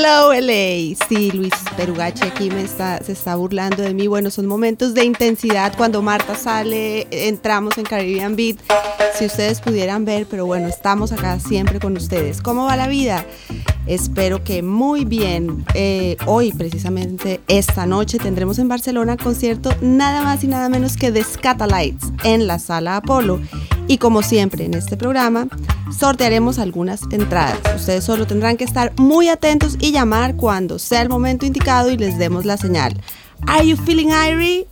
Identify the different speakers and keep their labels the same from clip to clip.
Speaker 1: Hello LA. Sí, Luis Perugachi aquí me está, se está burlando de mí. Bueno, son momentos de intensidad cuando Marta sale, entramos en Caribbean Beat. Si ustedes pudieran ver, pero bueno, estamos acá siempre con ustedes. ¿Cómo va la vida? Espero que muy bien. Eh, hoy, precisamente esta noche, tendremos en Barcelona concierto nada más y nada menos que de Scatalites en la Sala Apolo. Y como siempre en este programa, sortearemos algunas entradas. Ustedes solo tendrán que estar muy atentos y llamar cuando sea el momento indicado y les demos la señal. Are you feeling irie?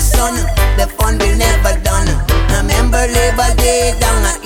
Speaker 1: the the fun we never done. Remember Labor Day down at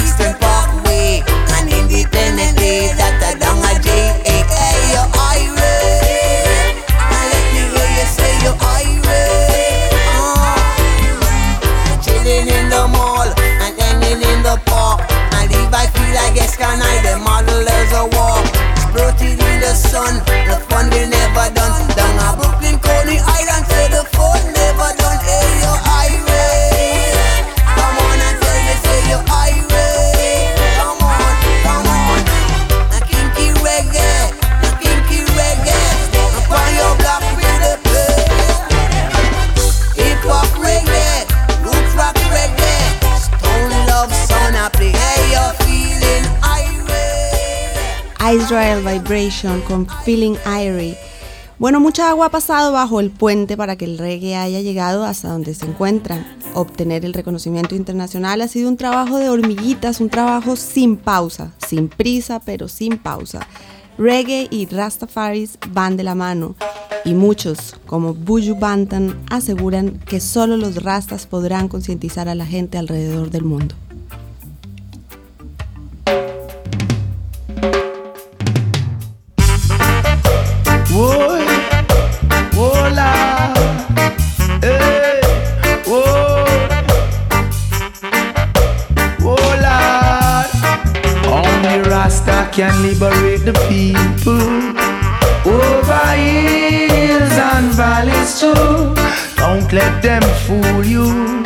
Speaker 1: con Feeling Irie. Bueno, mucha agua ha pasado bajo el puente para que el reggae haya llegado hasta donde se encuentra. Obtener el reconocimiento internacional ha sido un trabajo de hormiguitas, un trabajo sin pausa, sin prisa, pero sin pausa. Reggae y Rastafaris van de la mano y muchos, como Buju Bantan, aseguran que solo los rastas podrán concientizar a la gente alrededor del mundo.
Speaker 2: Can liberate the people over hills and valleys too. Don't let them fool you.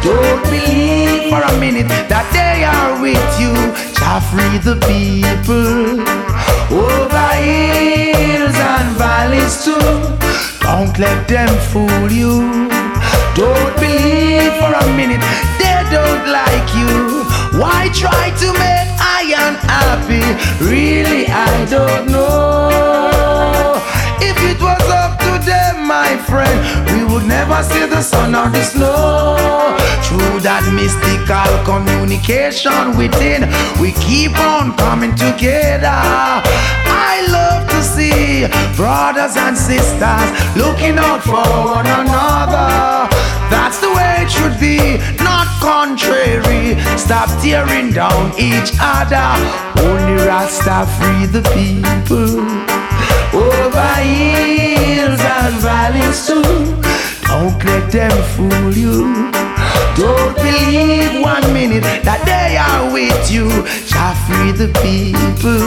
Speaker 2: Don't believe for a minute that they are with you. Shall free the people over hills and valleys too. Don't let them fool you. Don't believe for a minute they don't like you. Why try to make I unhappy? Really, I don't know. If it was up to them, my friend, we would never see the sun or the snow. Through that mystical communication within, we keep on coming together. I love to see brothers and sisters looking out for one another. That's the way it should be, not contrary. Stop tearing down each other. Only Rasta free the people. Over hills and valleys too. Don't let them fool you. Don't believe one minute that they are with you. Shall free the people.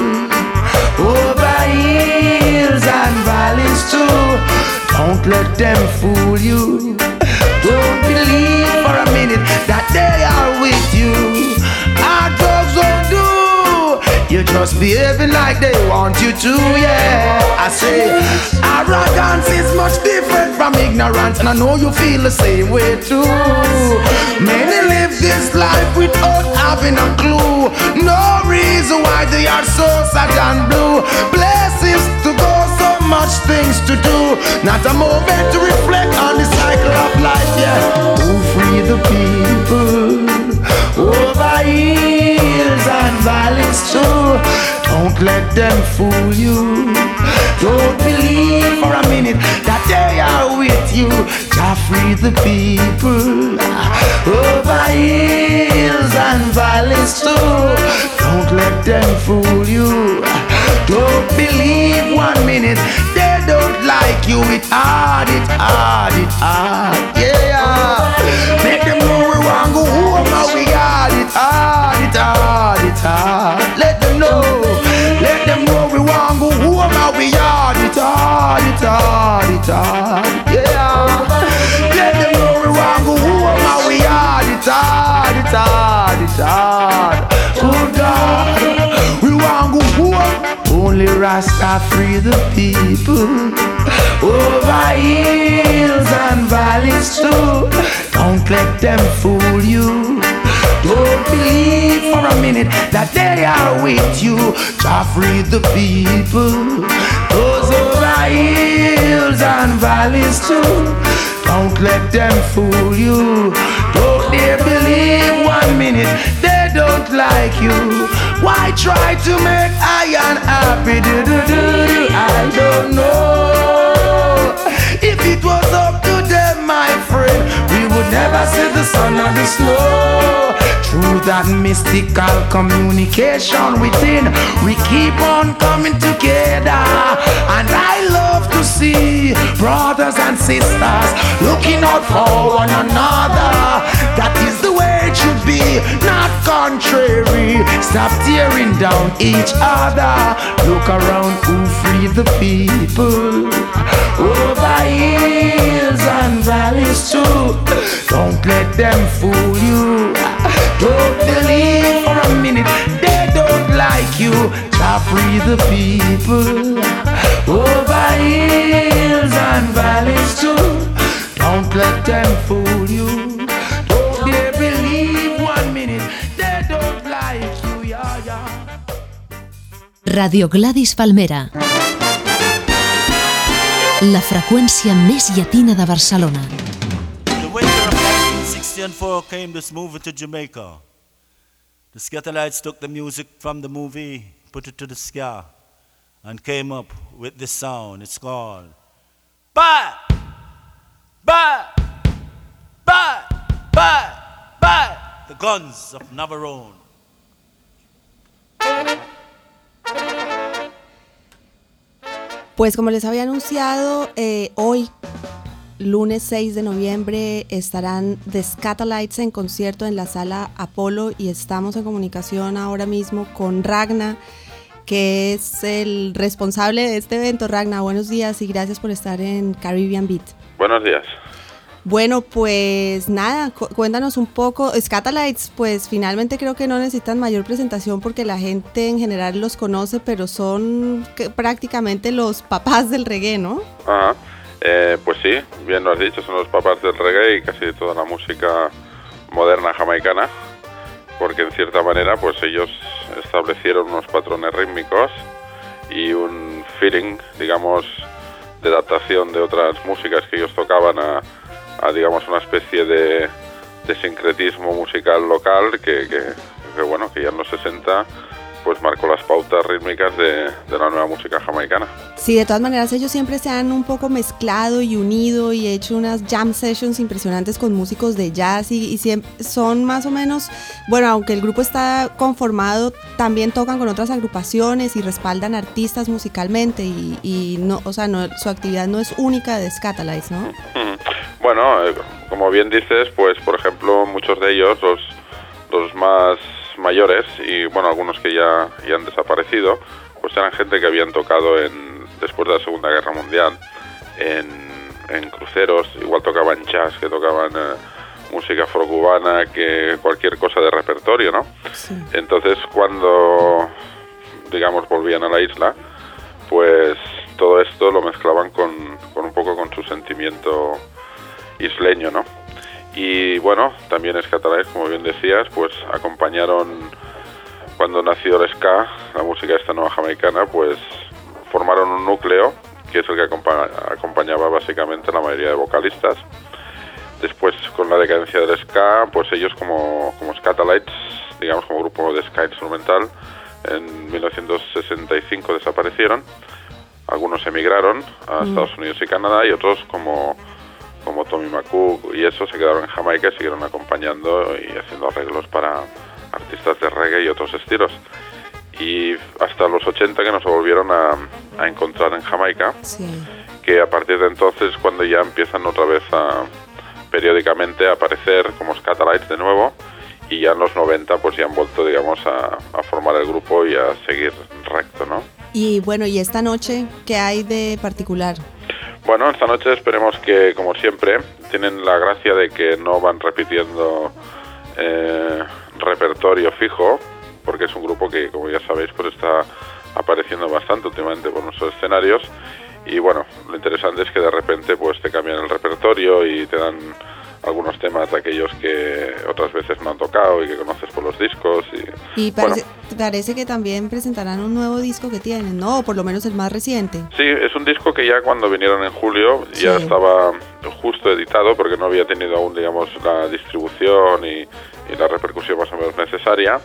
Speaker 2: Over hills and valleys too. Don't let them fool you. Don't believe for a minute that they are with you. Our drugs won't do. You're just behaving like they want you to, yeah. I say, arrogance is much different from ignorance, and I know you feel the same way too. Many live this life without having a clue. No reason why they are so sad and blue. Places to go, much things to do. Not a moment to reflect on the cycle of life, yeah. Who free the people over hills and valleys too. Don't let them fool you. Don't believe for a minute that they are with you. Jah free the people over hills and valleys too. Don't let them fool you. Don't believe one minute they don't like you. It hard, it hard, it hard. Yeah, make them know we want go home and we got it hard, it hard, it hard. Let them know, let them know we want go home and we got it hard, it hard, it hard. Yeah, let them know we want go home and we got it hard, it hard, it hard. Oh God, Only Rasta free the people over hills and valleys too. Don't let them fool you. Don't believe for a minute that they are with you. Jah free the people. Those over hills and valleys too. Don't let them fool you. Don't they believe one minute they don't like you. Why try to make iron happy? Do, do, do, do. I don't know. If it was up to them, my friend, we would never see the sun or the snow. Through that mystical communication within, we keep on coming together. And I love to see brothers and sisters looking out for one another. Should be, not contrary. Stop tearing down each other. Look around who free the people. Over hills and valleys too. Don't let them fool you. Don't believe for a minute they don't like you. Jah free the people. Over hills and valleys too. Don't let them fool you.
Speaker 3: Radio Gladys Palmera. La freqüència més llatina de Barcelona.
Speaker 4: The winter of 1964 came this movie to Jamaica. The Scatterlights took the music from the movie, put it to the ska, and came up with this sound. It's called Bye! Bye! Bye! Bye! Bye! The Guns of Navarone.
Speaker 5: Pues como les había anunciado, eh, hoy lunes 6 de noviembre estarán The Scatalites en concierto en la sala Apolo y estamos en comunicación ahora mismo con Ragna, que es el responsable de este evento. Ragna, buenos días y gracias por estar en Caribbean Beat.
Speaker 6: Buenos días.
Speaker 5: Bueno, pues nada, cuéntanos un poco. Scatalites, pues finalmente creo que no necesitan mayor presentación porque la gente en general los conoce, pero son prácticamente los papás del reggae, ¿no?
Speaker 6: Ajá. Eh, pues sí, bien lo has dicho, son los papás del reggae y casi toda la música moderna jamaicana, porque en cierta manera pues ellos establecieron unos patrones rítmicos y un feeling, digamos, de adaptación de otras músicas que ellos tocaban a, a digamos, una especie de, de sincretismo musical local que, que, que, bueno, que ya en los 60 pues marcó las pautas rítmicas de, de, la nueva música jamaicana.
Speaker 5: Sí, de todas maneras ellos siempre se han un poco mezclado y unido y hecho unas jam sessions impresionantes con músicos de jazz y, y siempre son más o menos, bueno, aunque el grupo está conformado, también tocan con otras agrupaciones y respaldan artistas musicalmente y, y no, o sea, no, su actividad no es única de Scatalites, ¿no?
Speaker 6: Mm. Bueno, eh, como bien dices, pues por ejemplo muchos de ellos, los, los más mayores y bueno, algunos que ya, ya han desaparecido, pues eran gente que habían tocado en, después de la Segunda Guerra Mundial en, en cruceros, igual tocaban jazz, que tocaban eh, música afrocubana, que cualquier cosa de repertorio, ¿no? Sí. Entonces cuando, digamos, volvían a la isla, pues todo esto lo mezclaban con, con un poco con su sentimiento isleño, ¿no? Y bueno, también es catalán, como bien decías, pues acompañaron cuando nació el ska, la música esta nueva jamaicana, pues formaron un núcleo que es el que acompañaba básicamente la mayoría de vocalistas. Después, con la decadencia del ska, pues ellos como, como Scatalites, digamos como grupo de ska instrumental, en 1965 desaparecieron. Algunos emigraron a Estados Unidos y Canadá y otros como como Tommy McCook y eso se quedaron en Jamaica y siguieron acompañando y haciendo arreglos para artistas de reggae y otros estilos. Y hasta los 80 que nos volvieron a, a encontrar en Jamaica,
Speaker 5: sí.
Speaker 6: que a partir de entonces cuando ya empiezan otra vez a periódicamente a aparecer como Scatalites de nuevo y ya en los 90 pues ya han vuelto digamos a, a formar el grupo y a seguir recto, ¿no?
Speaker 5: Y bueno, ¿y esta noche qué hay de particular?
Speaker 6: Bueno, esta noche esperemos que, como siempre, tienen la gracia de que no van repitiendo eh, repertorio fijo, porque es un grupo que, como ya sabéis, pues está apareciendo bastante últimamente por nuestros escenarios. Y bueno, lo interesante es que de repente pues te cambian el repertorio y te dan algunos temas de aquellos que otras veces no han tocado y que conoces por los discos. Y,
Speaker 5: y parece, bueno. parece, que también presentarán un nuevo disco que tienen, ¿no? O por lo menos el más reciente.
Speaker 6: Sí, es un disco que ya cuando vinieron en julio sí. ya estaba justo editado porque no había tenido aún, digamos, la distribución y, y la repercusión más o menos necesaria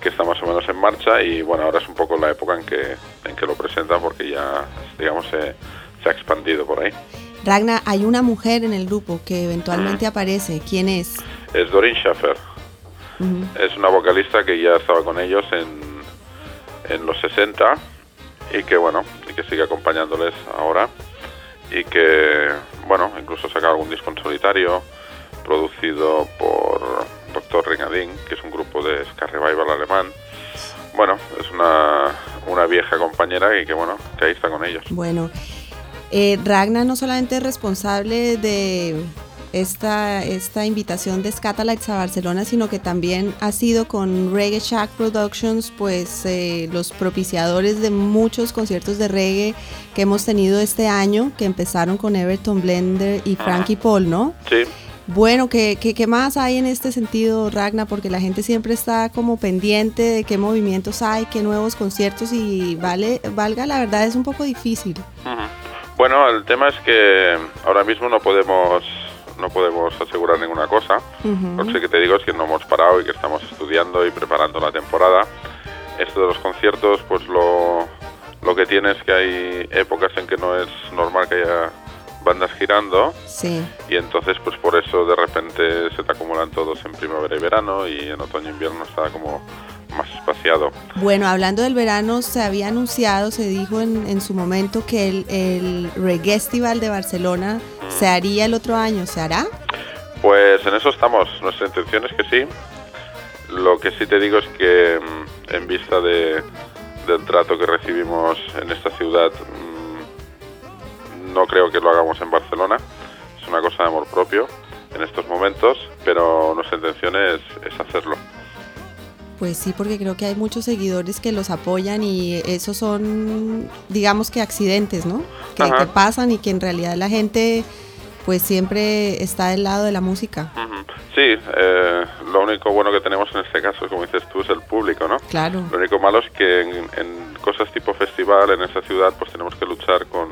Speaker 6: que está más o menos en marcha y bueno, ahora es un poco la época en que, en que lo presentan porque ya, digamos, se, se ha expandido por ahí.
Speaker 5: Ragna, hay una mujer en el grupo que eventualmente -huh. aparece. ¿Quién es?
Speaker 6: Es Dorin Schaffer. Uh -huh. Es una vocalista que ya estaba con ellos en, en los 60 y que, bueno, y que sigue acompañándoles ahora. Y que, bueno, incluso saca algún disco en solitario, producido por Dr. Ringadin, que es un grupo de ska revival alemán. Bueno, es una, una vieja compañera y que, bueno, que ahí está con ellos.
Speaker 5: Bueno. Eh, Ragna no solamente es responsable de esta, esta invitación de Scatalites a Barcelona, sino que también ha sido con Reggae Shack Productions, pues eh, los propiciadores de muchos conciertos de reggae que hemos tenido este año, que empezaron con Everton Blender y Frankie Paul, ¿no?
Speaker 6: Sí.
Speaker 5: Bueno, ¿qué, ¿qué, qué, más hay en este sentido, Ragna? Porque la gente siempre está como pendiente de qué movimientos hay, qué nuevos conciertos y vale, valga, la verdad es un poco difícil.
Speaker 6: -huh. Bueno, el tema es que ahora mismo no podemos no podemos asegurar ninguna cosa. Uh -huh. Lo que sí que te digo es que no hemos parado y que estamos estudiando y preparando la temporada. Esto de los conciertos, pues lo, lo que tiene es que hay épocas en que no es normal que haya bandas girando
Speaker 5: sí.
Speaker 6: y entonces pues por eso de repente se te acumulan todos en primavera y verano y en otoño e invierno está como más espaciado.
Speaker 5: Bueno, hablando del verano, se había anunciado, se dijo en, en su momento que el, el Reggae Festival de Barcelona. ¿Se haría el otro año? ¿Se hará?
Speaker 6: Pues en eso estamos. Nuestra intención es que sí. Lo que sí te digo es que mm, en vista de, del trato que recibimos en esta ciudad, mm, no creo que lo hagamos en Barcelona. Es una cosa de amor propio en estos momentos, pero nuestra intención es, es hacerlo.
Speaker 5: Pues sí, porque creo que hay muchos seguidores que los apoyan y esos son, digamos que accidentes, ¿no? Que, que pasan y que en realidad la gente pues siempre está del lado de la música.
Speaker 6: Sí, eh, lo único bueno que tenemos en este caso, como dices tú, es el público, ¿no?
Speaker 5: Claro.
Speaker 6: Lo único malo es que en, en cosas tipo festival en esta ciudad pues tenemos que luchar con,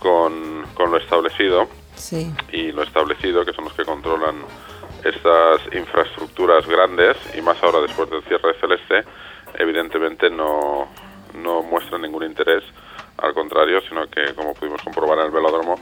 Speaker 6: con, con lo establecido
Speaker 5: Sí.
Speaker 6: y lo establecido, que son los que controlan estas infraestructuras grandes y más ahora después del cierre de Celeste, evidentemente no, no muestran ningún interés, al contrario, sino que como pudimos comprobar en el velódromo,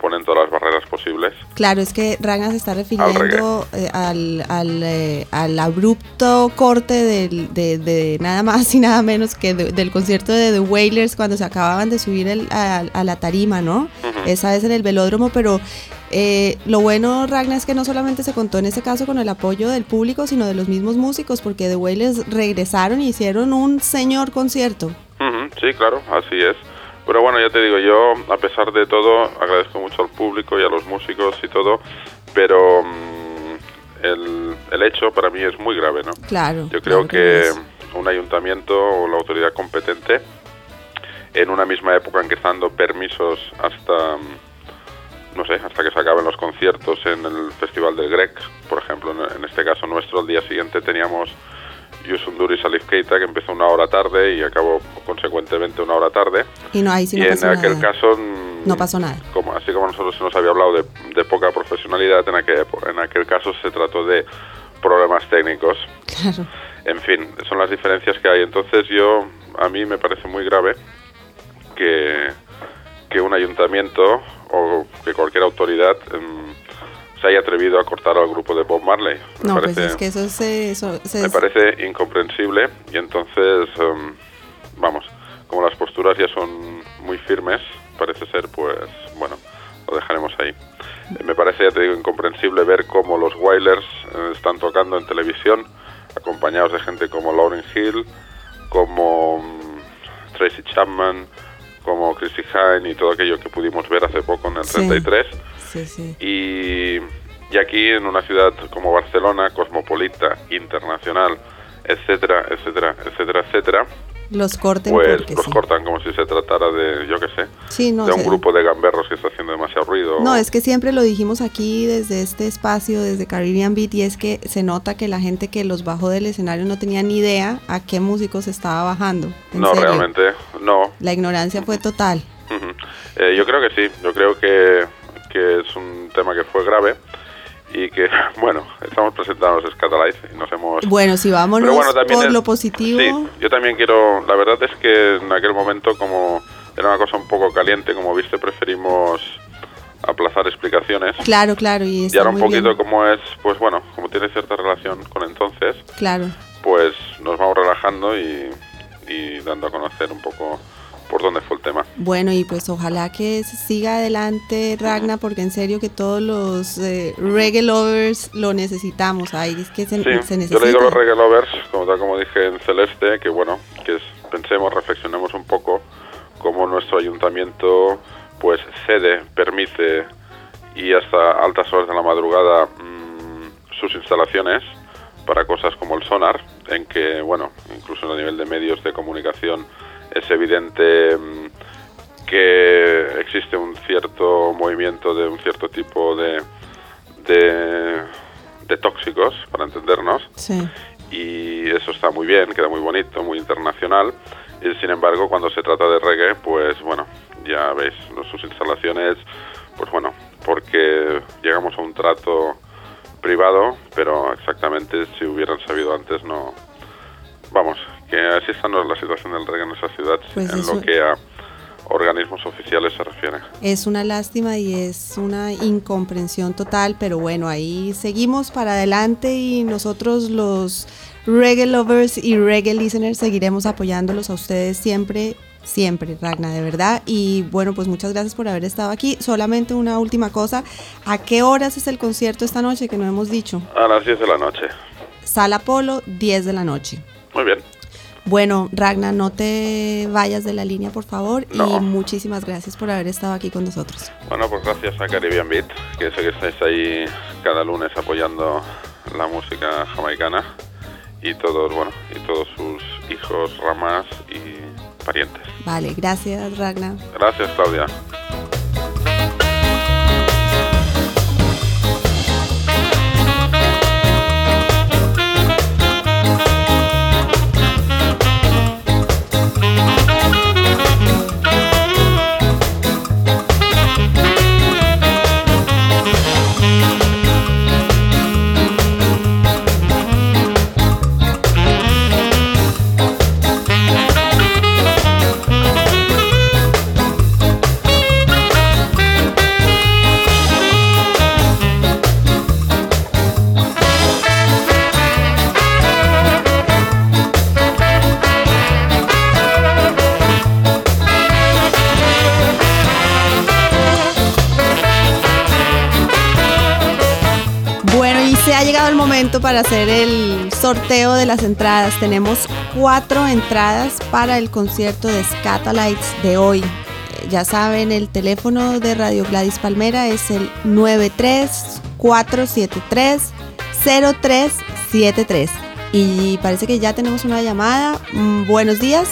Speaker 6: ponen todas las barreras posibles.
Speaker 5: Claro, es que Ragnar se está refiriendo eh, al, al, eh, al abrupto corte del- de, de nada más y nada menos que de- del concierto de The Wailers cuando se acababan de subir el- a, a la tarima, ¿no? Esa vez en el velódromo, pero eh, lo bueno, Ragnar, es que no solamente se contó en este caso con el apoyo del público, sino de los mismos músicos, porque The Wailers regresaron y hicieron un señor concierto.
Speaker 6: Ujú, Sí, claro, así es. Pero bueno, ya te digo, yo a pesar de todo agradezco mucho al público y a los músicos y todo, pero mm, el, el hecho para mí es muy grave, ¿no?
Speaker 5: Claro.
Speaker 6: Yo creo
Speaker 5: claro
Speaker 6: que
Speaker 5: es.
Speaker 6: un ayuntamiento o la autoridad competente en una misma época en que están dando permisos hasta mm, no sé, hasta que se acaben los conciertos en el Festival del Grec, por ejemplo, en, en este caso nuestro, el día siguiente teníamos Yusundur y Salif Keita, que empezó una hora tarde y acabó consecuentemente una hora tarde.
Speaker 5: Y no, ahí sí
Speaker 6: y
Speaker 5: no
Speaker 6: en
Speaker 5: pasó
Speaker 6: aquel
Speaker 5: nada.
Speaker 6: caso, mm,
Speaker 5: No pasó nada.
Speaker 6: como, así como nosotros se nos había hablado de, de poca profesionalidad, en aquel, en aquel caso se trató de problemas técnicos.
Speaker 5: Claro.
Speaker 6: En fin, son las diferencias que hay. Entonces yo, a mí me parece muy grave que, que un ayuntamiento o que cualquier autoridad em, se haya atrevido a cortar al grupo de Bob Marley. Me
Speaker 5: No, pues
Speaker 6: parece-
Speaker 5: es que eso se... Eso, se-
Speaker 6: me parece incomprensible y entonces, em, vamos, como las posturas ya son muy firmes, parece ser, pues bueno, lo dejaremos ahí. Me parece, ya te digo, incomprensible ver cómo los Wailers eh, están tocando en televisión, acompañados de gente como Lauryn Hill, como mm, Tracy Chapman, como Chrissy Hine y todo aquello que pudimos ver hace poco en el
Speaker 5: Sí.
Speaker 6: 33.
Speaker 5: Sí, sí.
Speaker 6: Y, y aquí en una ciudad como Barcelona, cosmopolita, internacional, etcétera, etcétera, etcétera, etcétera,
Speaker 5: Los corten
Speaker 6: pues los
Speaker 5: sí.
Speaker 6: cortan como si se tratara de, yo qué sé,
Speaker 5: Sí, no,
Speaker 6: de un grupo de gamberros que está haciendo demasiado ruido.
Speaker 5: No, es que siempre lo dijimos aquí desde este espacio, desde Caribbean Beat, y es que se nota que la gente que los bajó del escenario no tenía ni idea a qué músicos estaba bajando.
Speaker 6: No,
Speaker 5: serio.
Speaker 6: realmente, no.
Speaker 5: La ignorancia fue total.
Speaker 6: Eh, yo creo que sí, yo creo que, que es un tema que fue grave y que, bueno, estamos presentando los Scatalites y nos hemos...
Speaker 5: Bueno, si vámonos
Speaker 6: bueno, también
Speaker 5: por
Speaker 6: es-
Speaker 5: lo positivo.
Speaker 6: Sí, yo también quiero. La verdad es que en aquel momento, como era una cosa un poco caliente, como viste, preferimos aplazar explicaciones.
Speaker 5: Claro, claro, y
Speaker 6: Y
Speaker 5: está
Speaker 6: ahora un poquito
Speaker 5: bien.
Speaker 6: como es, pues bueno, como tiene cierta relación con entonces,
Speaker 5: Claro.
Speaker 6: pues nos vamos relajando y, y dando a conocer un poco por dónde fue el tema.
Speaker 5: Bueno, y pues ojalá que siga adelante Ragna, porque en serio que todos los eh, reggae lovers lo necesitamos. Ahí es que se,
Speaker 6: Sí,
Speaker 5: se
Speaker 6: yo
Speaker 5: necesita.
Speaker 6: le digo a los reggae lovers, como tal como dije en Celeste, que bueno, que es- pensemos, reflexionemos un poco cómo nuestro ayuntamiento pues cede, permite y hasta altas horas de la madrugada mm, sus instalaciones para cosas como el sonar, en que bueno, incluso a nivel de medios de comunicación es evidente mm, que existe un cierto movimiento de un cierto tipo de, de, de tóxicos, para entendernos,
Speaker 5: Sí.
Speaker 6: y eso está muy bien, queda muy bonito, muy internacional. Y sin embargo, cuando se trata de reggae, pues bueno, ya veis, sus instalaciones, pues bueno, porque llegamos a un trato privado, pero exactamente si hubieran sabido antes, no. Vamos, que así está la situación del reggae en esa ciudad
Speaker 5: Pues
Speaker 6: en lo que a organismos oficiales se refiere.
Speaker 5: Es una lástima y es una incomprensión total, pero bueno, ahí seguimos para adelante y nosotros los reggae lovers y reggae listeners seguiremos apoyándolos a ustedes siempre Siempre, Ragna, de verdad. Y bueno, pues muchas gracias por haber estado aquí. Solamente una última cosa. ¿A qué horas es el concierto esta noche que no hemos dicho?
Speaker 6: A las 10 de la noche.
Speaker 5: Sala Polo, 10 de la noche.
Speaker 6: Muy bien.
Speaker 5: Bueno, Ragna, no te vayas de la línea, por favor.
Speaker 6: No.
Speaker 5: Y muchísimas gracias por haber estado aquí con nosotros.
Speaker 6: Bueno, pues gracias a Caribbean Beat, que sé que estáis ahí cada lunes apoyando la música jamaicana y todos, bueno, y todos sus hijos, ramas y parientes.
Speaker 5: Vale, gracias, Ragna.
Speaker 6: Gracias, Claudia.
Speaker 5: Momento para hacer el sorteo de las entradas. Tenemos cuatro entradas para el concierto de Scatalites de hoy. Eh, Ya saben, el teléfono de Radio Gladys Palmera es el 934730373. Y parece que ya tenemos una llamada. Mm, buenos días.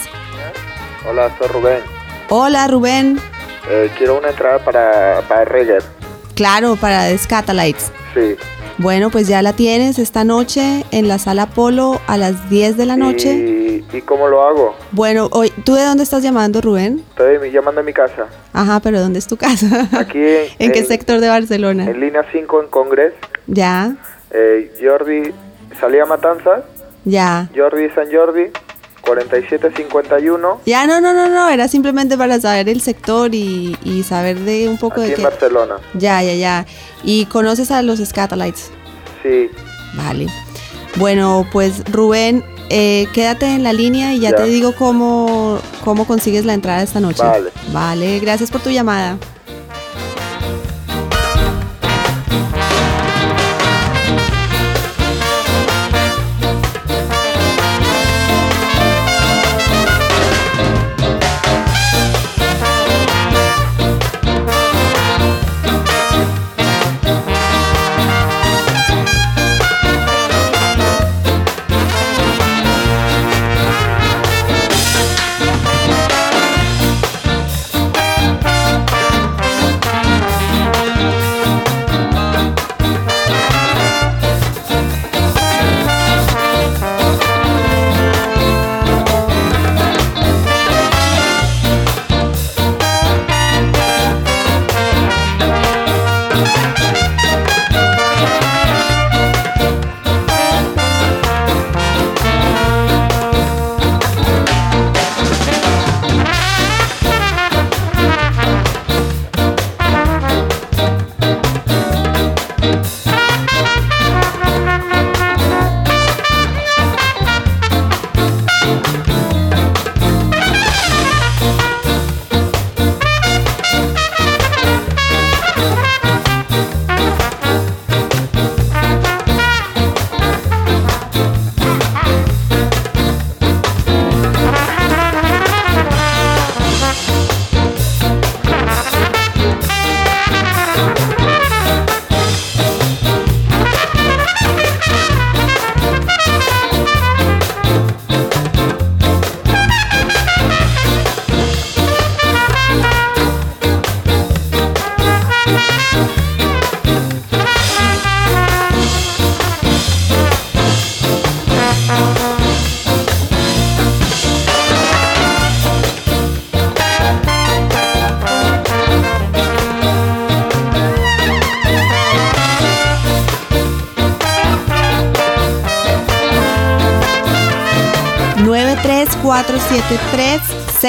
Speaker 7: Hola, soy Rubén.
Speaker 5: Hola, Rubén.
Speaker 7: Eh, quiero una entrada para, para Reggae.
Speaker 5: Claro, para Scatalites.
Speaker 7: Sí.
Speaker 5: Bueno, pues ya la tienes esta noche en la sala Polo a las 10 de la noche.
Speaker 7: ¿Y, ¿Y cómo lo hago?
Speaker 5: Bueno, hoy, ¿tú de dónde estás llamando, Rubén?
Speaker 7: Estoy llamando a mi casa.
Speaker 5: Ajá, pero ¿dónde es tu casa?
Speaker 7: Aquí en,
Speaker 5: ¿En qué
Speaker 7: en-
Speaker 5: sector de Barcelona?
Speaker 7: En línea 5 en Congres.
Speaker 5: Ya,
Speaker 7: Eh, Jordi, salí a Matanzas.
Speaker 5: ya.
Speaker 7: Jordi San Jordi, 4751.
Speaker 5: Ya, no, no, no, no, era simplemente para saber el sector y, y saber de un poco
Speaker 7: Aquí
Speaker 5: de
Speaker 7: en
Speaker 5: qué.
Speaker 7: Barcelona.
Speaker 5: Ya, ya, ya. ¿Y conoces a los Scatalites?
Speaker 7: Sí.
Speaker 5: Vale. Bueno, pues Rubén, eh, quédate en la línea y ya,
Speaker 7: Ya.
Speaker 5: te digo cómo, cómo consigues la entrada esta noche.
Speaker 7: Vale.
Speaker 5: Vale, gracias por tu llamada.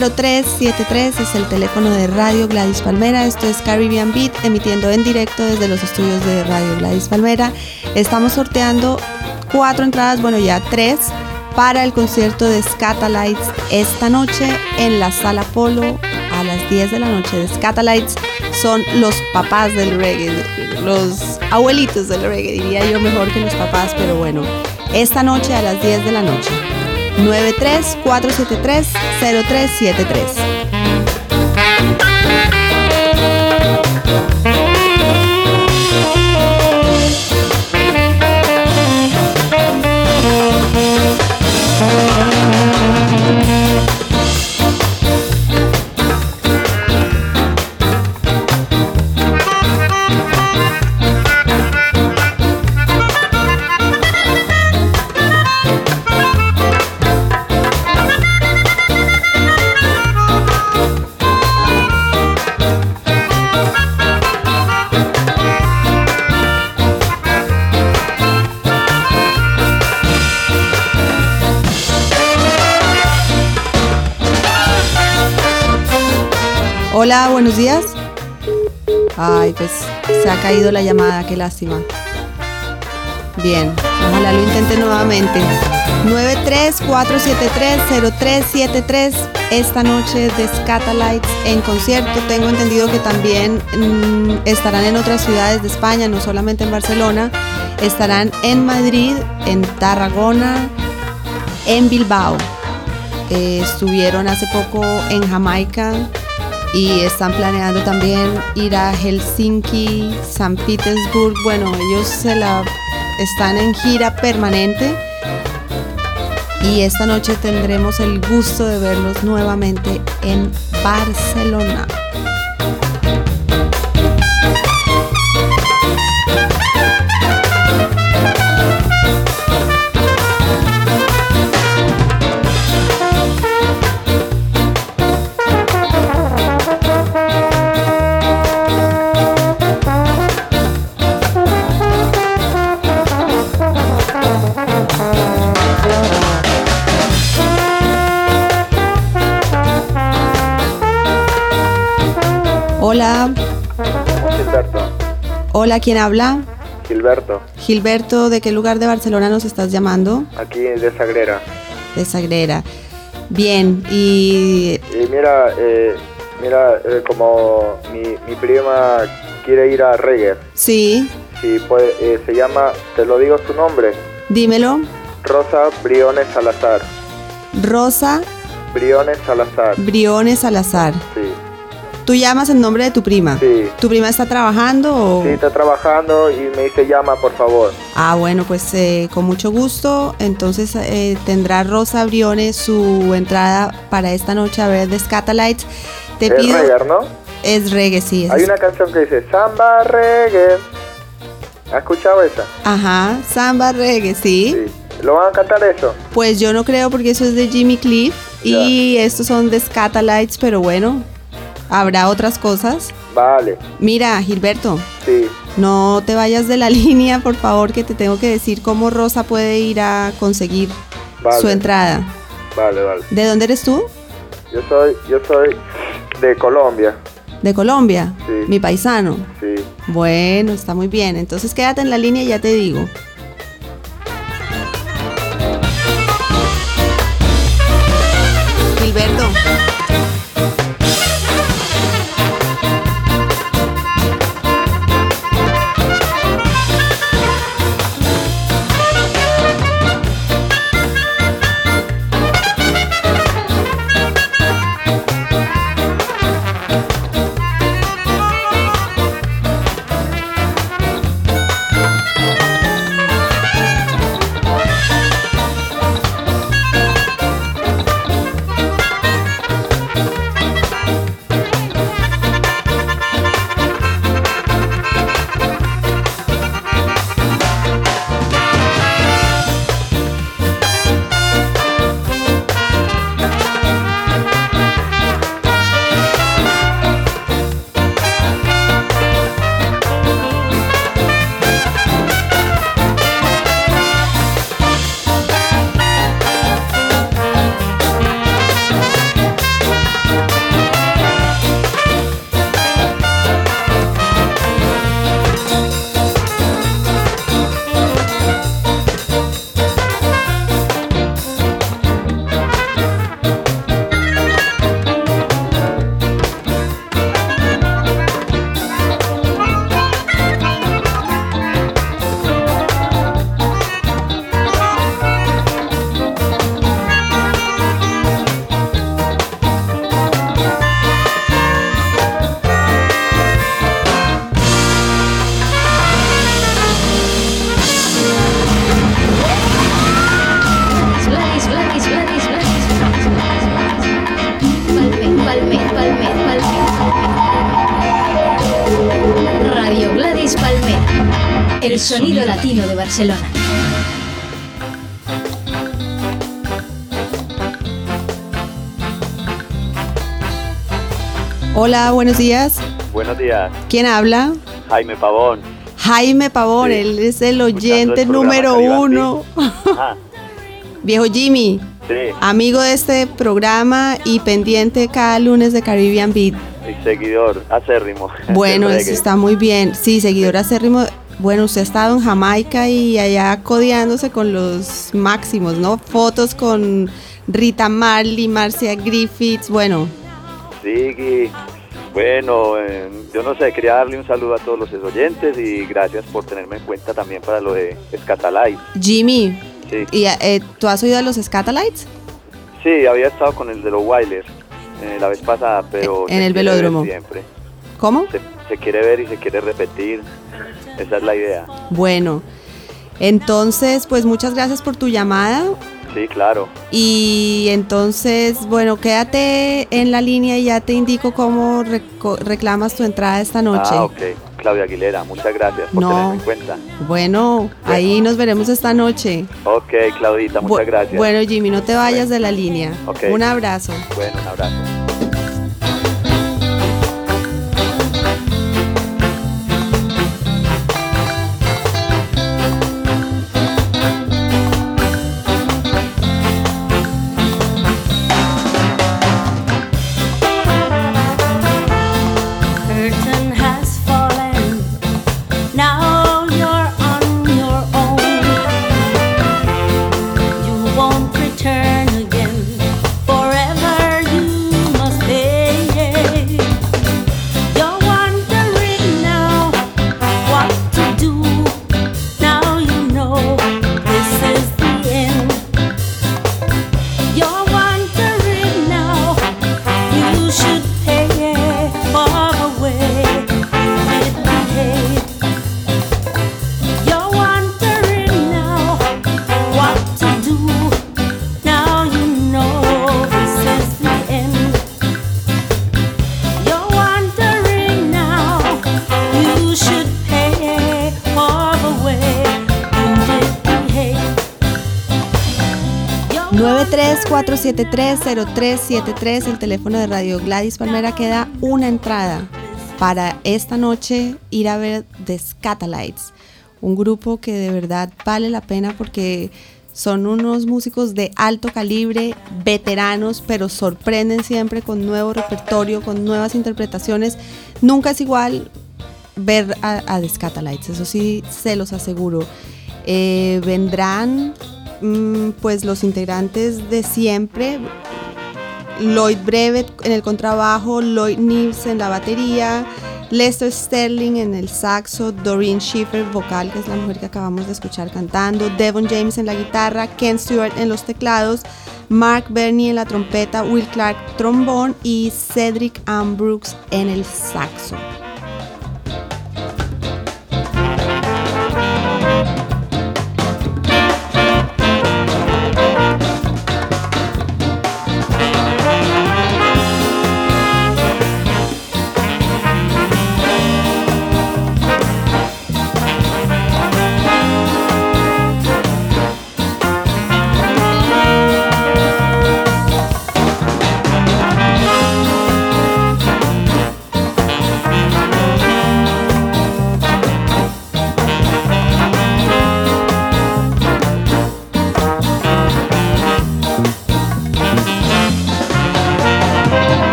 Speaker 5: 0373 es el teléfono de Radio Gladys Palmera. Esto es Caribbean Beat, emitiendo en directo desde los estudios de Radio Gladys Palmera. Estamos sorteando cuatro entradas, bueno, ya tres, para el concierto de Scatalites esta noche en la Sala Polo a las 10 de la noche. De Scatalites son los papás del reggae, los abuelitos del reggae, diría yo mejor que los papás, pero bueno, esta noche a las 10 de la noche. 93-473-0373. Hola, buenos días. Ay, pues se ha caído la llamada, qué lástima. Bien, ojalá lo intente nuevamente. 934730373 esta noche de Scatalites en concierto. Tengo entendido que también mm, estarán en otras ciudades de España, no solamente en Barcelona. Estarán en Madrid, en Tarragona, en Bilbao. Eh, estuvieron hace poco en Jamaica y están planeando también ir a Helsinki, San Petersburg. Bueno, ellos se están en gira permanente y esta noche tendremos el gusto de verlos nuevamente en Barcelona. Hola, ¿quién habla?
Speaker 7: Gilberto,
Speaker 5: Gilberto, ¿de qué lugar de Barcelona nos estás llamando?
Speaker 7: aquí de Sagrera.
Speaker 5: De Sagrera. Bien, y
Speaker 7: Y mira, eh, mira, eh, como mi, mi prima quiere ir a reggae,
Speaker 5: sí,
Speaker 7: si puede, eh, se llama, te lo digo su nombre,
Speaker 5: dímelo.
Speaker 7: Rosa Briones Salazar.
Speaker 5: Rosa
Speaker 7: Briones Salazar,
Speaker 5: Briones Salazar.
Speaker 7: sí.
Speaker 5: ¿Tú llamas en nombre de tu prima?
Speaker 7: Sí.
Speaker 5: ¿Tu prima está trabajando o...?
Speaker 7: Sí, está trabajando y me dice llama, por favor.
Speaker 5: Ah, bueno, pues eh, con mucho gusto. Entonces eh, tendrá Rosa Briones su entrada para esta noche a ver The Scatalites. Te
Speaker 7: es
Speaker 5: pido...
Speaker 7: reggae, ¿no?
Speaker 5: Es reggae, sí.
Speaker 7: Hay una canción que dice Samba Reggae. ¿Has escuchado esa?
Speaker 5: Ajá, samba reggae, ¿sí?
Speaker 7: Sí. ¿Lo van a cantar eso?
Speaker 5: Pues yo no creo porque eso es de Jimmy Cliff y estos son de Scatalites, pero bueno, habrá otras cosas.
Speaker 7: Vale,
Speaker 5: Mira, Gilberto,
Speaker 7: sí.
Speaker 5: no te vayas de la línea, por favor, que te tengo que decir cómo Rosa puede ir a conseguir
Speaker 7: Vale.
Speaker 5: su entrada.
Speaker 7: Vale, vale.
Speaker 5: ¿De dónde eres tú?
Speaker 7: Yo soy, yo soy de Colombia.
Speaker 5: De Colombia,
Speaker 7: Sí.
Speaker 5: mi paisano.
Speaker 7: Sí.
Speaker 5: Bueno, está muy bien. Entonces quédate en la línea y ya te digo.
Speaker 3: Sonido latino de Barcelona.
Speaker 5: Hola, buenos días.
Speaker 8: Buenos días,
Speaker 5: ¿Quién habla?
Speaker 8: Jaime Pavón.
Speaker 5: Jaime Pavón,
Speaker 8: Sí,
Speaker 5: él es el oyente
Speaker 8: el
Speaker 5: número uno. Viejo Jimmy,
Speaker 8: sí,
Speaker 5: amigo de este programa y pendiente cada lunes de Caribbean Beat.
Speaker 8: mi seguidor acérrimo.
Speaker 5: Bueno, eso está muy bien. Sí, seguidor acérrimo. Bueno, usted ha estado en Jamaica y allá codeándose con los máximos, ¿no? Fotos con Rita Marley, Marcia Griffiths, bueno.
Speaker 8: Sí, bueno, eh, yo no sé, quería darle un saludo a todos los oyentes y gracias por tenerme en cuenta también para lo de Escatalay.
Speaker 5: Jimmy,
Speaker 8: Sí,
Speaker 5: ¿y, eh, ¿tú has oído de los Scatalites?
Speaker 8: sí, había estado con el de los Wailers eh, la vez pasada, pero...
Speaker 5: En el velódromo.
Speaker 8: Siempre.
Speaker 5: ¿Cómo?
Speaker 8: Se, se quiere ver y se quiere repetir. Esa es la idea.
Speaker 5: Bueno, entonces, pues muchas gracias por tu llamada.
Speaker 8: Sí, claro.
Speaker 5: Y entonces, bueno, quédate en la línea y ya te indico cómo reclamas tu entrada esta noche.
Speaker 8: Ah, ok. Claudia Aguilera, muchas gracias por
Speaker 5: No.
Speaker 8: tenerme en cuenta.
Speaker 5: Bueno, ahí nos veremos esta noche.
Speaker 8: Ok, Claudita, muchas
Speaker 5: Bu-
Speaker 8: gracias.
Speaker 5: Bueno, Jimmy, no te vayas de la línea.
Speaker 8: Ok.
Speaker 5: Un abrazo.
Speaker 8: Bueno, un abrazo.
Speaker 5: 473-0373, el teléfono de Radio Gladys Palmera, queda una entrada para esta noche ir a ver The Scatalites, un grupo que de verdad vale la pena porque son unos músicos de alto calibre, veteranos, pero sorprenden siempre con nuevo repertorio, con nuevas interpretaciones. Nunca es igual ver a, a The Scatalites, eso sí se los aseguro. Eh, vendrán pues los integrantes de siempre, Lloyd Brevet en el contrabajo, Lloyd Nives en la batería, Lester Sterling en el saxo, Doreen Schiffer vocal, que es la mujer que acabamos de escuchar cantando, Devon James en la guitarra, Ken Stewart en los teclados, Mark Berney en la trompeta, Will Clark trombón y Cedric Ambrooks en el saxo.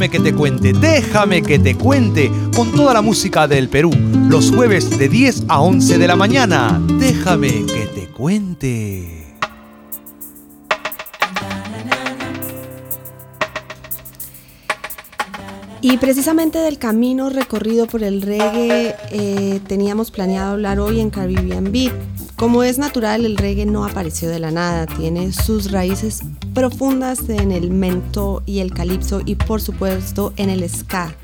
Speaker 9: Déjame que te cuente, déjame que te cuente con toda la música del Perú, los jueves de 10 a 11 de la mañana. Déjame que te cuente.
Speaker 10: Y precisamente del camino recorrido por el reggae eh, teníamos planeado hablar hoy en Caribbean Beat. Como es natural, el reggae no apareció de la nada, tiene sus raíces profundas en el mento y el calipso y por supuesto en el ska,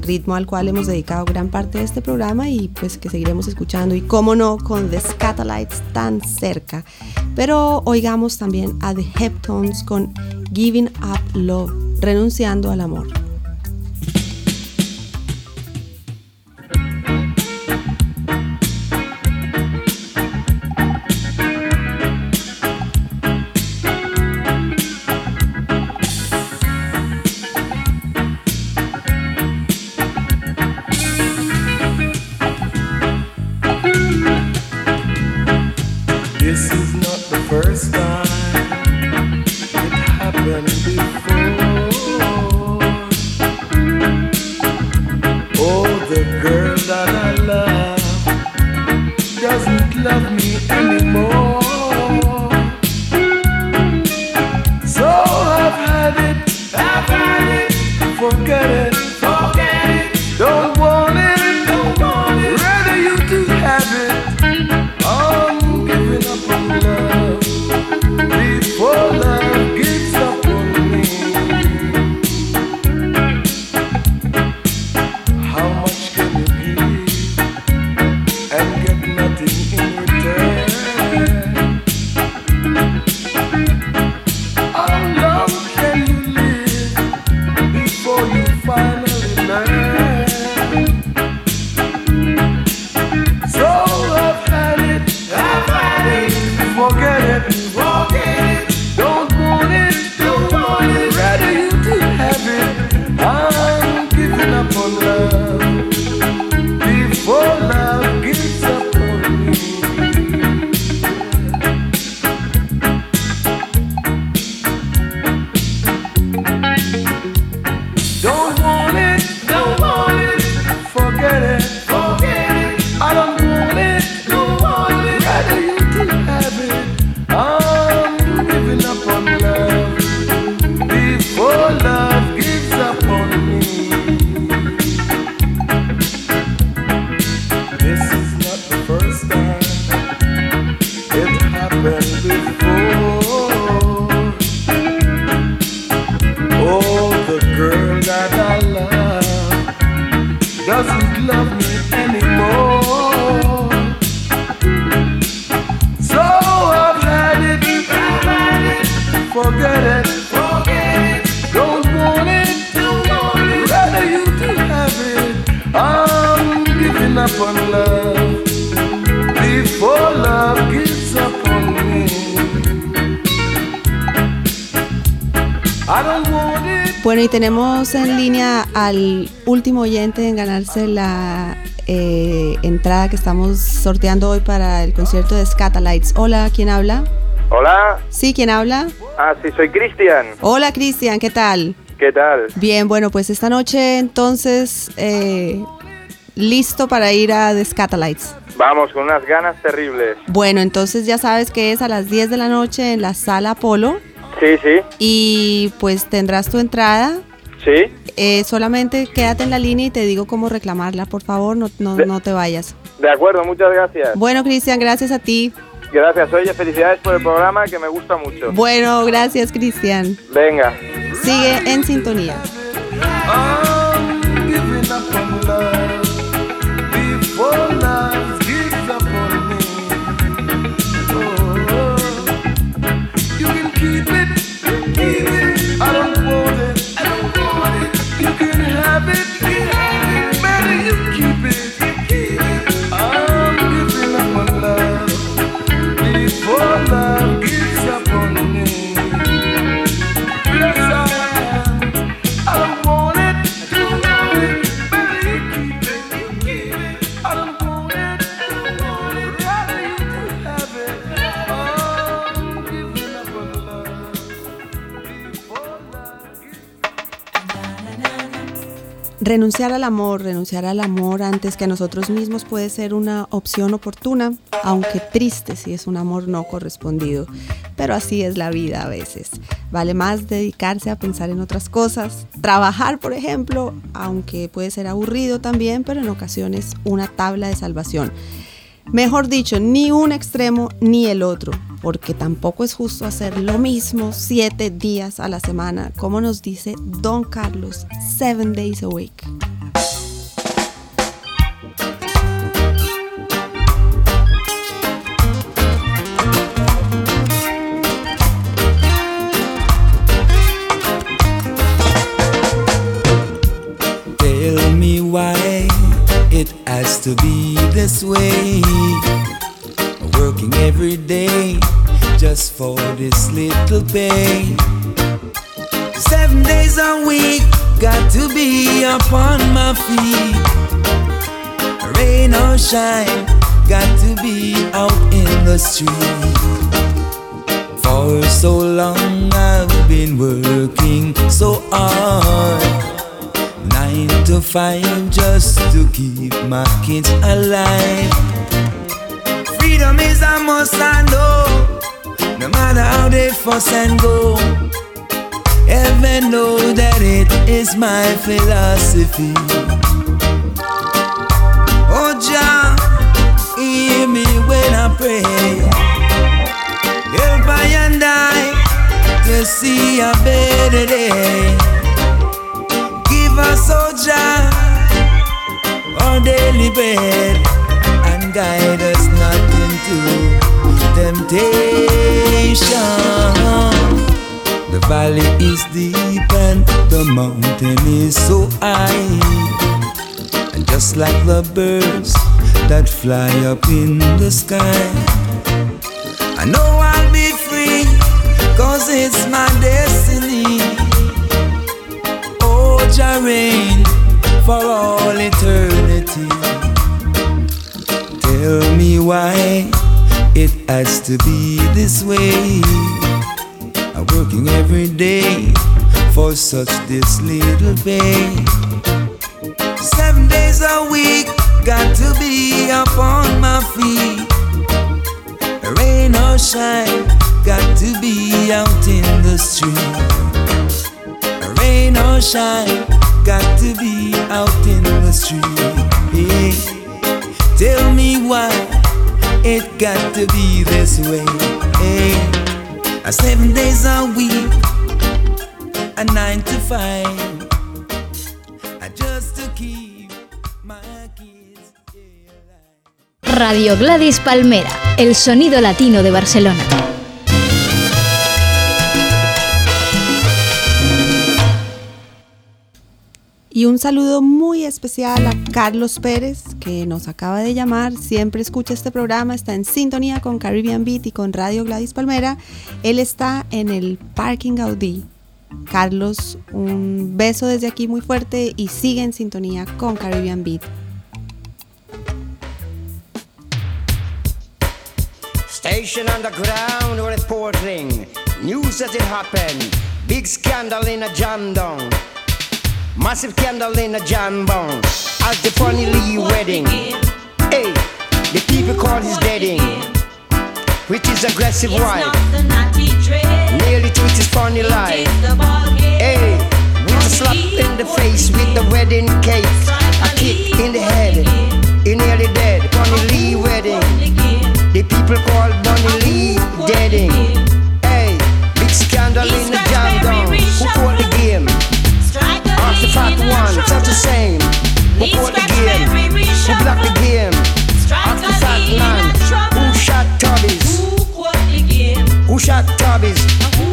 Speaker 10: ritmo al cual hemos dedicado gran parte de este programa y pues que seguiremos escuchando y cómo no con The Scatolites tan cerca. Pero oigamos también a The Heptones con Giving Up Love, renunciando al amor. Tenemos en línea al último oyente en ganarse la eh, entrada que estamos sorteando hoy para el concierto de Scatalites. Hola, ¿quién habla?
Speaker 7: Hola,
Speaker 10: Sí, ¿quién habla?
Speaker 7: ah, sí, soy Cristian.
Speaker 10: Hola, Cristian, ¿qué tal?
Speaker 7: ¿Qué tal?
Speaker 10: Bien, bueno, pues esta noche entonces eh, listo para ir a The Scatalites.
Speaker 7: Vamos, con unas ganas terribles.
Speaker 10: Bueno, entonces ya sabes que es a las 10 de la noche en la sala Apolo
Speaker 7: Sí, sí,
Speaker 10: y pues tendrás tu entrada.
Speaker 7: Sí.
Speaker 10: Eh, solamente quédate en la línea y te digo cómo reclamarla, por favor, no, no, no te vayas.
Speaker 7: De acuerdo, muchas gracias.
Speaker 10: Bueno, Cristian, gracias a ti.
Speaker 7: Gracias, oye, felicidades por el programa que me gusta mucho.
Speaker 10: Bueno, gracias, Cristian.
Speaker 7: Venga.
Speaker 10: Sigue en sintonía.
Speaker 5: Renunciar al amor, renunciar al amor antes que a nosotros mismos puede ser una opción oportuna, aunque triste si es un amor no correspondido. Pero así es la vida a veces. Vale más dedicarse a pensar en otras cosas, trabajar, por ejemplo, aunque puede ser aburrido también, pero en ocasiones una tabla de salvación. Mejor dicho, ni un extremo ni el otro, porque tampoco es justo hacer lo mismo siete días a la semana, como nos dice Don Carlos, seven days a week.
Speaker 11: To be this way. Working every day just for this little pay. Seven days a week, got to be upon my feet. Rain or shine, got to be out in the street. For so long I've been working so hard. To five just to keep my kids alive. Freedom is a must I know, no matter how they fuss and go. Heaven know that it is my philosophy. Oh Jah, hear me when I pray. Help I and I to see a better day. Oh our daily bread and guide us not into temptation. The valley is deep and the mountain is so high. And just like the birds that fly up in the sky, I know I'll be free, cause it's my destiny. Jah reign for all eternity. Tell me why it has to be this way. I'm working every day for such this little pay. Seven days a week, got to be up on my feet. Rain or shine, got to be out in the street. A nine to five.
Speaker 12: Radio Gladys Palmera, el sonido latino de Barcelona.
Speaker 5: Y un saludo muy especial a Carlos Pérez, que nos acaba de llamar. Siempre escucha este programa, está en sintonía con Caribbean Beat y con Radio Gladys Palmera. Él está en el Parking Gaudí. Carlos, un beso desde aquí muy fuerte y sigue en sintonía con Caribbean Beat.
Speaker 13: Station underground reporting. News that it happened. Big scandal in a jam. Massive scandal in a jam down. At the Funny Lee wedding. Hey, the people call his wedding. With his aggressive wife. Nearly took his funny life. Hey, with a slap in the face with the wedding cake. A kick in the head. He nearly dead. Funny Lee wedding. The people call Bunny Lee deading. Hey, big scandal in the Ask the fat one, not the same. Who called the game? Who blocked the game? Ask the fat man. Who shot Tubbies? Who shot Tubbies?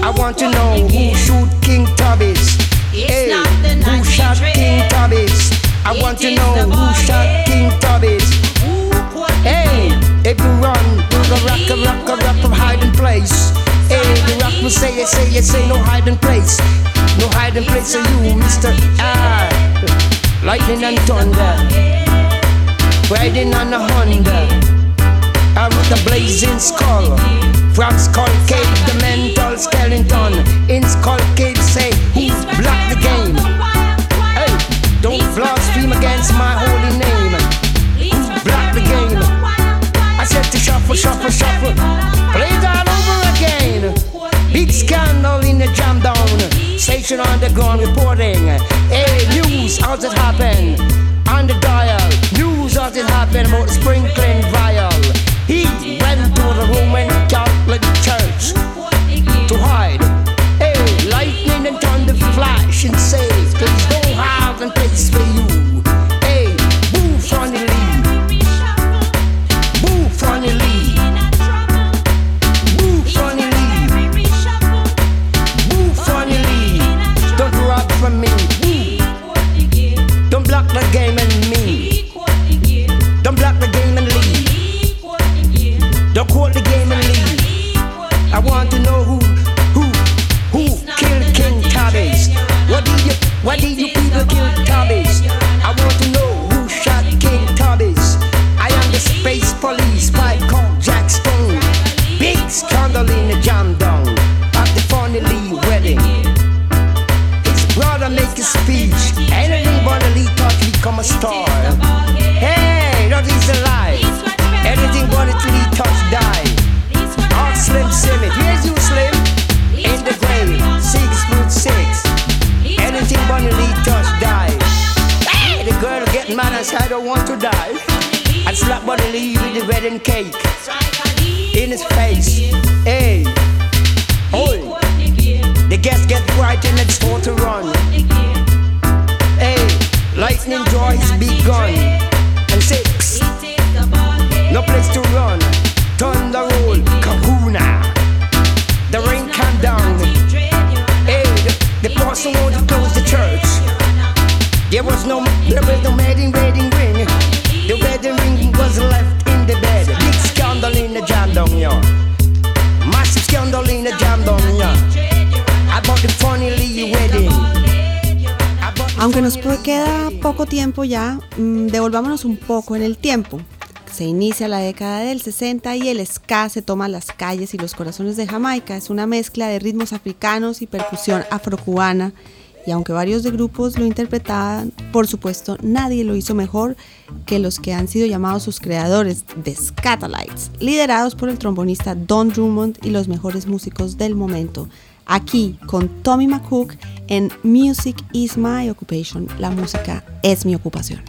Speaker 13: I want to know who shoot King Tubbies. Hey, who shot King Tubbies? I want to know who shot King Tubbies. Hey, if you run, the rock, a rock, a rock from hiding place. Hey, the rock will say, it, say, it, say, no hiding place. No hiding place for you, Mr. I. Lightning and thunder. Riding on a Honda. I with a blazing skull. From Skull Cave, the mental skeleton. In Skull Cave, say, who's blocked the game? Hey, don't blaspheme against my holy name. Who blocked the game? I said to shuffle, shuffle, shuffle. Play it all over again. Big scandal in the jam down. Station underground reporting. Hey, news, how's it happen? On the dial, news, how's it happen about the sprinkling vial? He went to the Roman Catholic Church to hide. Hey, lightning and thunder flash and say, please don't have a place for you. And say, I don't want to die. And slap Buddy Lee with the wedding cake. In his face. Hey. Oh. The guests get quiet and it's start to run. Hey, lightning joy is begun. And say, "Psst, no place to run. Thunder roll, kahuna. The rain come down. Hey, the, the person wanted to close the church. There was no, there was no
Speaker 5: Aunque nos queda poco tiempo ya, mm, devolvámonos un poco en el tiempo. Se inicia la década del 60 y el ska se toma las calles y los corazones de Jamaica. Es una mezcla de ritmos africanos y percusión afrocubana. Y aunque varios de grupos lo interpretaban, por supuesto nadie lo hizo mejor que los que han sido llamados sus creadores, The Scatalites, liderados por el trombonista Don Drummond y los mejores músicos del momento. Aquí con Tommy McCook en Music is My Occupation, la música es mi ocupación.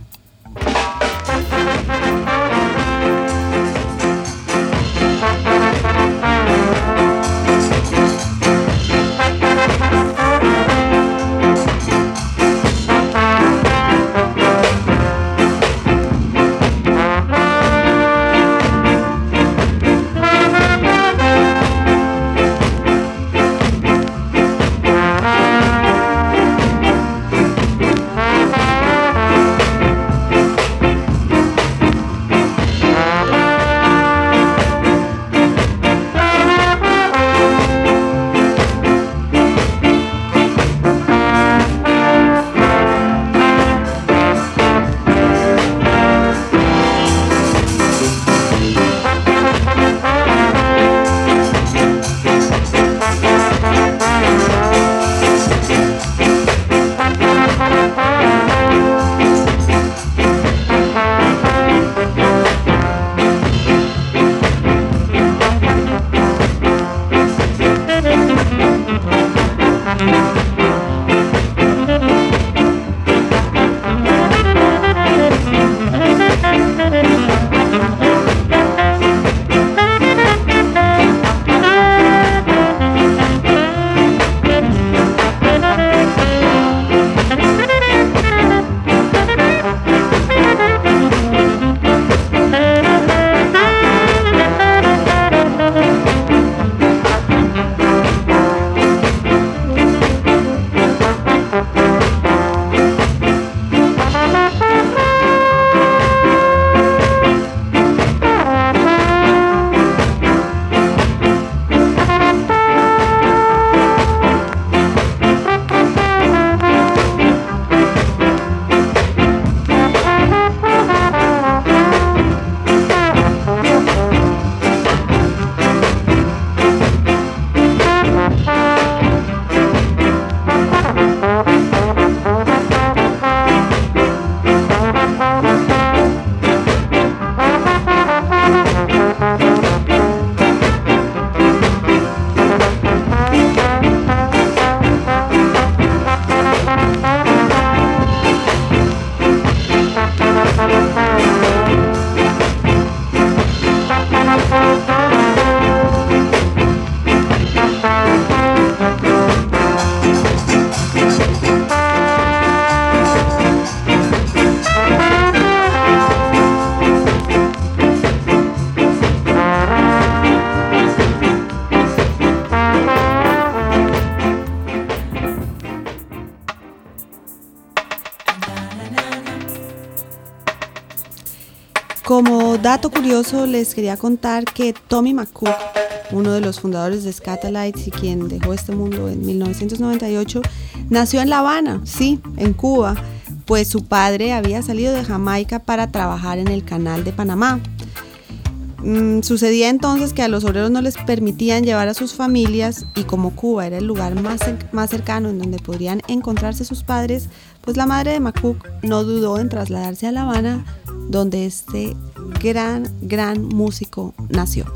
Speaker 5: Curioso, les quería contar que Tommy McCook, uno de los fundadores de Scatalites y quien dejó este mundo en 1998, nació en La Habana, sí, en Cuba, pues su padre había salido de Jamaica para trabajar en el canal de Panamá. Mm, sucedía entonces que a los obreros no les permitían llevar a sus familias y como Cuba era el lugar más, más cercano en donde podrían encontrarse sus padres, pues la madre de McCook no dudó en trasladarse a La Habana, donde este gran, gran músico nació.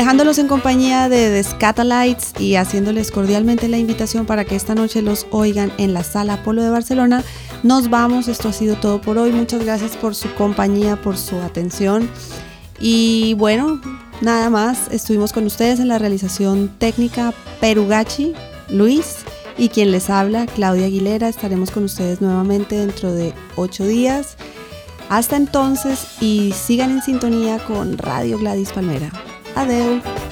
Speaker 5: Dejándolos en compañía de The Scatalites y haciéndoles cordialmente la invitación para que esta noche los oigan en la sala Apolo de Barcelona, nos vamos. Esto ha sido todo por hoy. Muchas gracias por su compañía, por su atención. Y bueno, nada más. Estuvimos con ustedes en la realización técnica Perugachi, Luis y quien les habla, Claudia Aguilera. Estaremos con ustedes nuevamente dentro de ocho días. Hasta entonces y sigan en sintonía con Radio Gladys Palmera. Adeu!